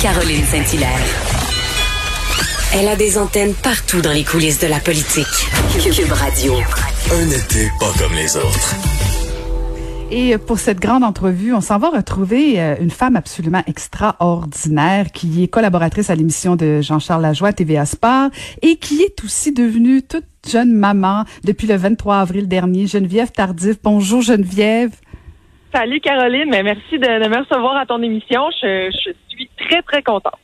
Caroline Saint-Hilaire. Elle a des antennes partout dans les coulisses de la politique. Cube Radio. Un été pas comme les autres. Et pour cette grande entrevue, on s'en va retrouver euh, une femme absolument extraordinaire qui est collaboratrice à l'émission de Jean-Charles Lajoie, TVA Sport, et qui est aussi devenue toute jeune maman depuis le 23 avril dernier, Geneviève Tardif. Bonjour Geneviève. Salut Caroline, mais merci de, de, me recevoir à ton émission. Je, je suis très, très contente.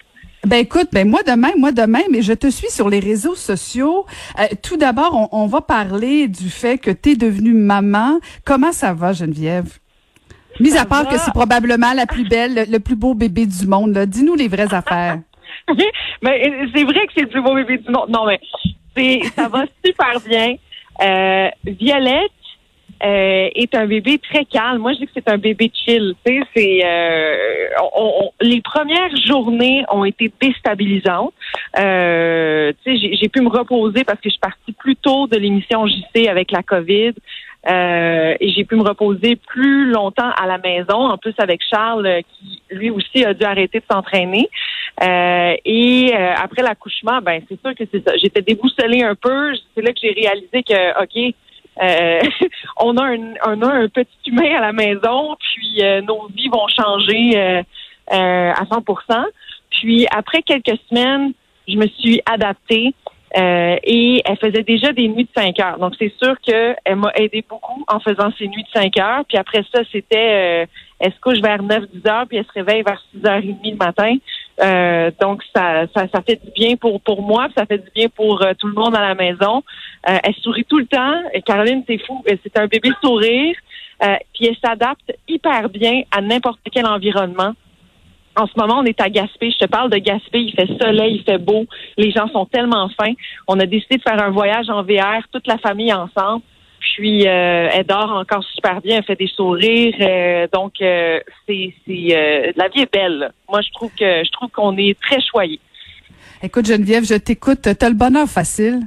Ben écoute, ben moi demain, moi demain, mais je te suis sur les réseaux sociaux. Euh, tout d'abord, on, on, va parler du fait que tu es devenue maman. Comment ça va, Geneviève? Mis ça à part va. que c'est probablement la plus belle, le, le plus beau bébé du monde. Dis-nous les vraies affaires. mais c'est vrai que c'est le plus beau bébé du monde. Non, mais ça va super bien. Euh, Violette, euh, est un bébé très calme. Moi, je dis que c'est un bébé chill. Tu sais, c'est euh, on, on, les premières journées ont été déstabilisantes. Euh, tu sais, j'ai pu me reposer parce que je suis partie plus tôt de l'émission JC avec la COVID. Euh, et j'ai pu me reposer plus longtemps à la maison, en plus avec Charles qui lui aussi a dû arrêter de s'entraîner. Euh, et euh, après l'accouchement, ben c'est sûr que c'est ça. J'étais déboussolée un peu. C'est là que j'ai réalisé que ok, euh, on, a un, un petit humain à la maison, puis euh, nos vies vont changer euh, à 100% Puis après quelques semaines, je me suis adaptée et elle faisait déjà des nuits de 5 heures. Donc c'est sûr qu'elle m'a aidé beaucoup en faisant ces nuits de 5 heures. Puis après ça, c'était elle se couche vers 9-10 heures, puis elle se réveille vers 6h30 le matin. Euh, donc, ça, ça, ça, fait du bien pour, pour moi, ça fait du bien pour euh, tout le monde à la maison. Euh, elle sourit tout le temps. Caroline, c'est fou. C'est un bébé sourire. puis elle s'adapte hyper bien à n'importe quel environnement. En ce moment, on est à Gaspé. Je te parle de Gaspé. Il fait soleil, il fait beau. Les gens sont tellement fins. On a décidé de faire un voyage en VR, toute la famille ensemble. Puis euh, elle dort encore super bien, elle fait des sourires. Euh, donc euh, c'est la vie est belle. Moi je trouve que je trouve qu'on est très choyé. Écoute Geneviève, je t'écoute. T'as le bonheur facile.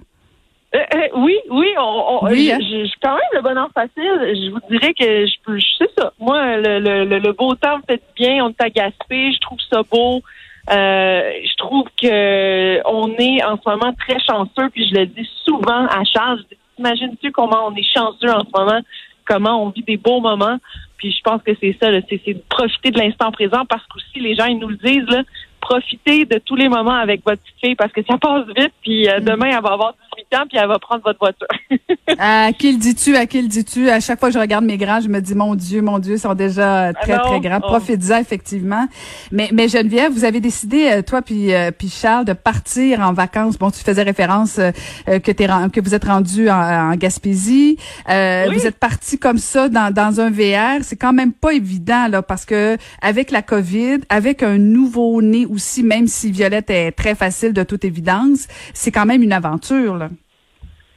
oui, oui, on, on oui, hein? quand même le bonheur facile. Je vous dirais que je peux, je sais ça. Moi, le, le, le beau temps me fait bien. On est à Gaspé, je trouve ça beau. Euh, je trouve que on est en ce moment très chanceux, puis je le dis souvent à Charles, Imagines-tu comment on est chanceux en ce moment, comment on vit des beaux moments? Puis je pense que c'est ça, c'est de profiter de l'instant présent parce qu'aussi les gens ils nous le disent là, profitez de tous les moments avec votre petite fille parce que ça passe vite. Puis euh, demain elle va avoir 18 ans puis elle va prendre votre voiture. à qui le dis-tu À qui le dis-tu? À chaque fois que je regarde mes grands, je me dis mon Dieu, mon Dieu, ils sont déjà très Alors, très grands. oh. Profitez-en effectivement. Mais mais Geneviève, vous avez décidé euh, toi puis euh, puis Charles de partir en vacances. Bon, tu faisais référence euh, que t'es que vous êtes rendu en, en Gaspésie. Euh, Oui. Vous êtes parti comme ça dans dans un VR. C'est quand même pas évident là parce que avec la COVID, avec un nouveau né aussi, même si Violette est très facile de toute évidence, c'est quand même une aventure là.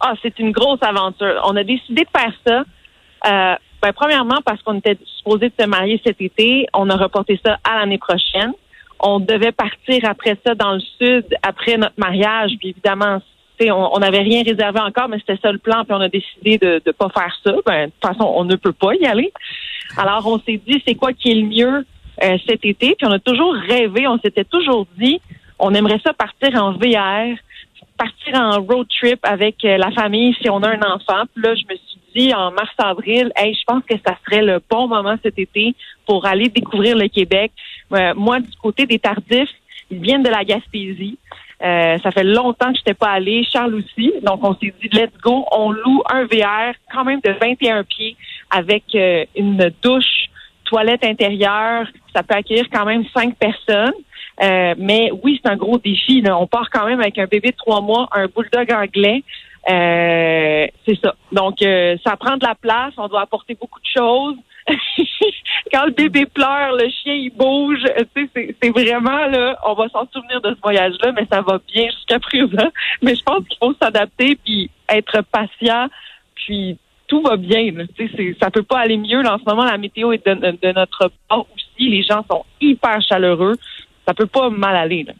Ah, c'est une grosse aventure. On a décidé de faire ça. Euh, ben, premièrement, parce qu'on était supposé de se marier cet été, on a reporté ça à l'année prochaine. On devait partir après ça dans le sud, après notre mariage. Puis évidemment, on n'avait rien réservé encore, mais c'était ça le plan. Puis on a décidé de ne pas faire ça. Ben, de toute façon, on ne peut pas y aller. Alors, on s'est dit, c'est quoi qui est le mieux euh, cet été? Puis on a toujours rêvé, on s'était toujours dit, on aimerait ça partir en VR partir en road trip avec euh, la famille si on a un enfant. Puis là, je me suis dit en mars-avril, hey, je pense que ça serait le bon moment cet été pour aller découvrir le Québec. Euh, moi, du côté des Tardifs, ils viennent de la Gaspésie. Euh, ça fait longtemps que je n'étais pas allée, Charles aussi. Donc, on s'est dit, let's go, on loue un VR quand même de 21 pieds avec euh, une douche, toilette intérieure. Ça peut accueillir quand même cinq personnes. Euh, mais oui, c'est un gros défi. Là. On part quand même avec un bébé de trois mois, un bulldog anglais. Euh, c'est ça. Donc, euh, ça prend de la place. On doit apporter beaucoup de choses. Quand le bébé pleure, le chien il bouge. Tu sais, c'est, vraiment là. On va s'en souvenir de ce voyage-là, mais ça va bien jusqu'à présent. Mais je pense qu'il faut s'adapter puis être patient. Puis tout va bien. Tu sais, ça peut pas aller mieux. Là, en ce moment, la météo est de, de notre part aussi. Les gens sont hyper chaleureux. Ça peut pas mal aller. Là.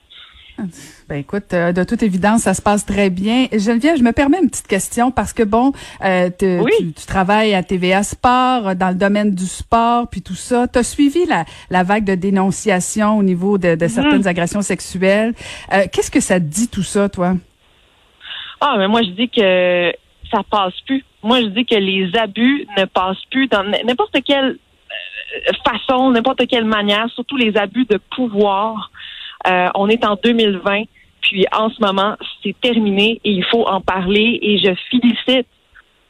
Ben écoute, euh, de toute évidence, ça se passe très bien. Geneviève, je me permets une petite question parce que bon, euh, tu, tu, travailles à TVA Sport, euh, dans le domaine du sport, puis tout ça. Tu as suivi la, la vague de dénonciation au niveau de, de certaines mhm. agressions sexuelles. Qu'est-ce que ça te dit tout ça, toi? Ah, mais moi, je dis que ça passe plus. Moi, je dis que les abus ne passent plus dans n'importe quelle façon, n'importe quelle manière, surtout les abus de pouvoir. Euh, on est en 2020, puis en ce moment, c'est terminé et il faut en parler. Et je félicite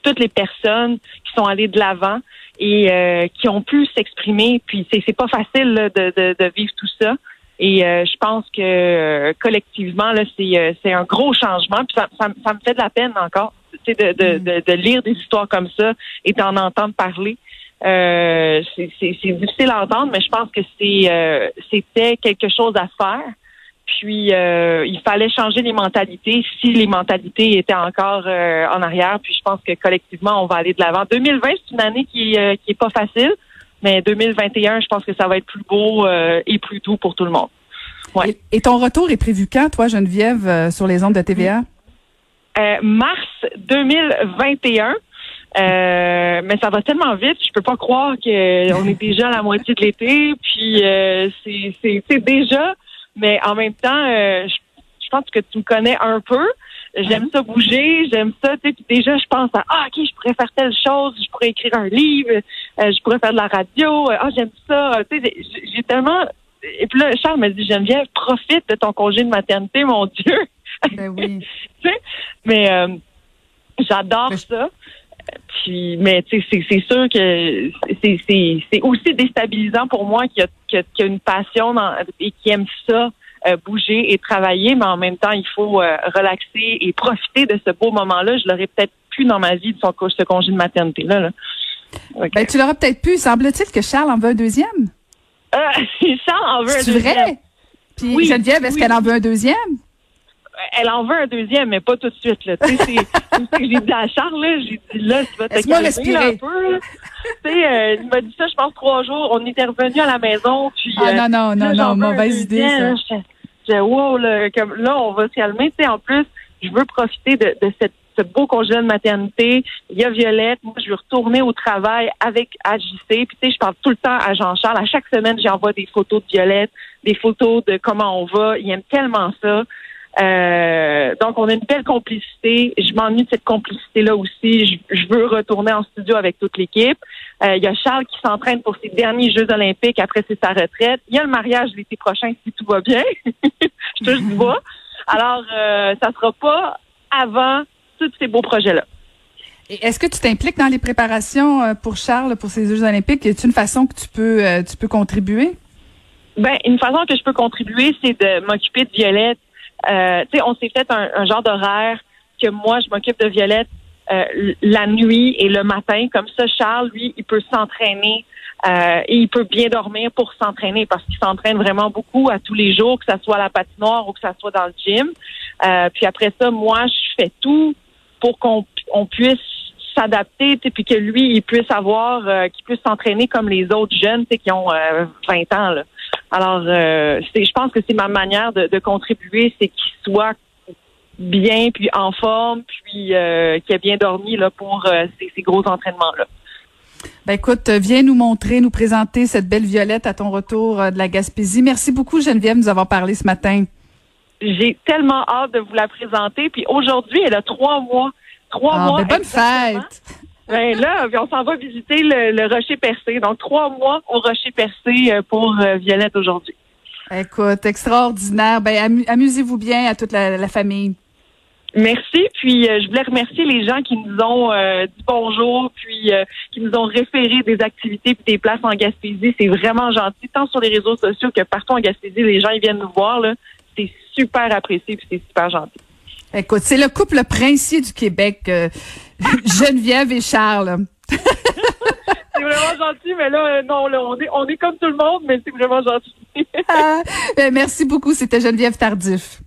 toutes les personnes qui sont allées de l'avant et euh, qui ont pu s'exprimer. Puis c'est, c'est pas facile de, de, de, vivre tout ça. Et euh, je pense que collectivement, là, c'est, c'est un gros changement. Puis ça, ça, me fait de la peine encore de, de, mm. de, de, lire des histoires comme ça et d'en entendre parler. Euh, c'est difficile à entendre, mais je pense que c'est euh, c'était quelque chose à faire. Puis euh, il fallait changer les mentalités si les mentalités étaient encore en arrière. Puis je pense que collectivement, on va aller de l'avant. 2020, c'est une année qui, qui est pas facile, mais 2021, je pense que ça va être plus beau et plus doux pour tout le monde. Ouais. Et, ton retour est prévu quand, toi, Geneviève, sur les ondes de TVA? mars 2021. Euh, mais ça va tellement vite, je peux pas croire qu'on est déjà à la moitié de l'été, puis euh, c'est déjà, mais en même temps, euh, je, pense que tu me connais un peu. J'aime ça bouger, j'aime ça. Tu sais, déjà, je pense à ah ok, je pourrais faire telle chose, je pourrais écrire un livre, je pourrais faire de la radio. ah j'aime ça. Tu sais, j'ai tellement. Et puis là, Charles m'a dit Geneviève, profite de ton congé de maternité, mon Dieu. Ben oui. tu sais, mais j'adore ça. Puis, mais tu sais, c'est sûr que c'est aussi déstabilisant pour moi qui a, qui a, une passion et qui aime ça. Euh, bouger et travailler, mais en même temps, il faut euh, relaxer et profiter de ce beau moment-là. Je l'aurais peut-être plus dans ma vie de son, ce congé de maternité-là. Là. Ben, tu l'aurais peut-être pu. Semble-t-il que Charles en veut un deuxième? Euh, Charles en veut un deuxième. C'est vrai? Puis oui, Geneviève, est-ce qu'elle en veut un deuxième? Elle en veut un deuxième, mais pas tout de suite. Là. c'est ça que j'ai dit à Charles, j'ai dit là, tu vas te calmer un peu. euh, il m'a dit ça, je pense, trois jours. On était revenu à la maison. Puis, ah non, non, non, non, mauvaise idée, ça. J'ai wow, là, comme, là, on va se calmer. sais, en plus, je veux profiter de, de cette ce beau congé de maternité. Il y a Violette. Moi, je veux retourner au travail avec AJC. Puis, tu sais, je parle tout le temps à Jean-Charles. À chaque semaine, j'envoie des photos de Violette, des photos de comment on va. Il aime tellement ça. Euh, donc, on a une belle complicité. Je m'ennuie de cette complicité-là aussi. Je, veux retourner en studio avec toute l'équipe. Euh, il y a Charles qui s'entraîne pour ses derniers Jeux olympiques. Après, c'est sa retraite. Il y a le mariage l'été prochain, si tout va bien. je touche du bois. Alors, euh, ça sera pas avant tous ces beaux projets-là. Est-ce que tu t'impliques dans les préparations euh, pour Charles, pour ces Jeux olympiques? Est-ce une façon que tu peux, tu peux contribuer? Ben, une façon que je peux contribuer, c'est de m'occuper de Violette euh, tu sais, on s'est fait un, genre d'horaire que moi, je m'occupe de Violette euh, la nuit et le matin. Comme ça, Charles, lui, il peut s'entraîner euh, et il peut bien dormir pour s'entraîner parce qu'il s'entraîne vraiment beaucoup à tous les jours, que ça soit à la patinoire ou que ça soit dans le gym. Euh, puis après ça, moi, je fais tout pour qu'on on puisse s'adapter, puis que lui, il puisse avoir, euh, qu'il puisse s'entraîner comme les autres jeunes, qui ont 20 ans. Là. Alors, euh, je pense que c'est ma manière de, contribuer, c'est qu'il soit bien, puis en forme, puis euh, qu'il ait bien dormi là pour euh, ces, gros entraînements-là. Ben écoute, viens nous montrer, nous présenter cette belle violette à ton retour de la Gaspésie. Merci beaucoup Geneviève de nous avoir parlé ce matin. J'ai tellement hâte de vous la présenter. Puis aujourd'hui, elle a trois mois. Trois ah, mois. Ben bonne fête! Ben là, on s'en va visiter le, Rocher Percé. Donc, trois mois au Rocher Percé euh, pour euh, Violette aujourd'hui. Écoute, extraordinaire. Ben, amusez-vous bien à toute la, famille. Merci. Puis euh, je voulais remercier les gens qui nous ont dit bonjour, puis qui nous ont référé des activités et des places en Gaspésie. C'est vraiment gentil, tant sur les réseaux sociaux que partout en Gaspésie, les gens ils viennent nous voir. C'est super apprécié puis c'est super gentil. Écoute, c'est le couple princier du Québec, euh, Geneviève et Charles. c'est vraiment gentil, mais là, euh, non, là, on est, on est comme tout le monde, mais c'est vraiment gentil. Ah, ben, merci beaucoup. C'était Geneviève Tardif.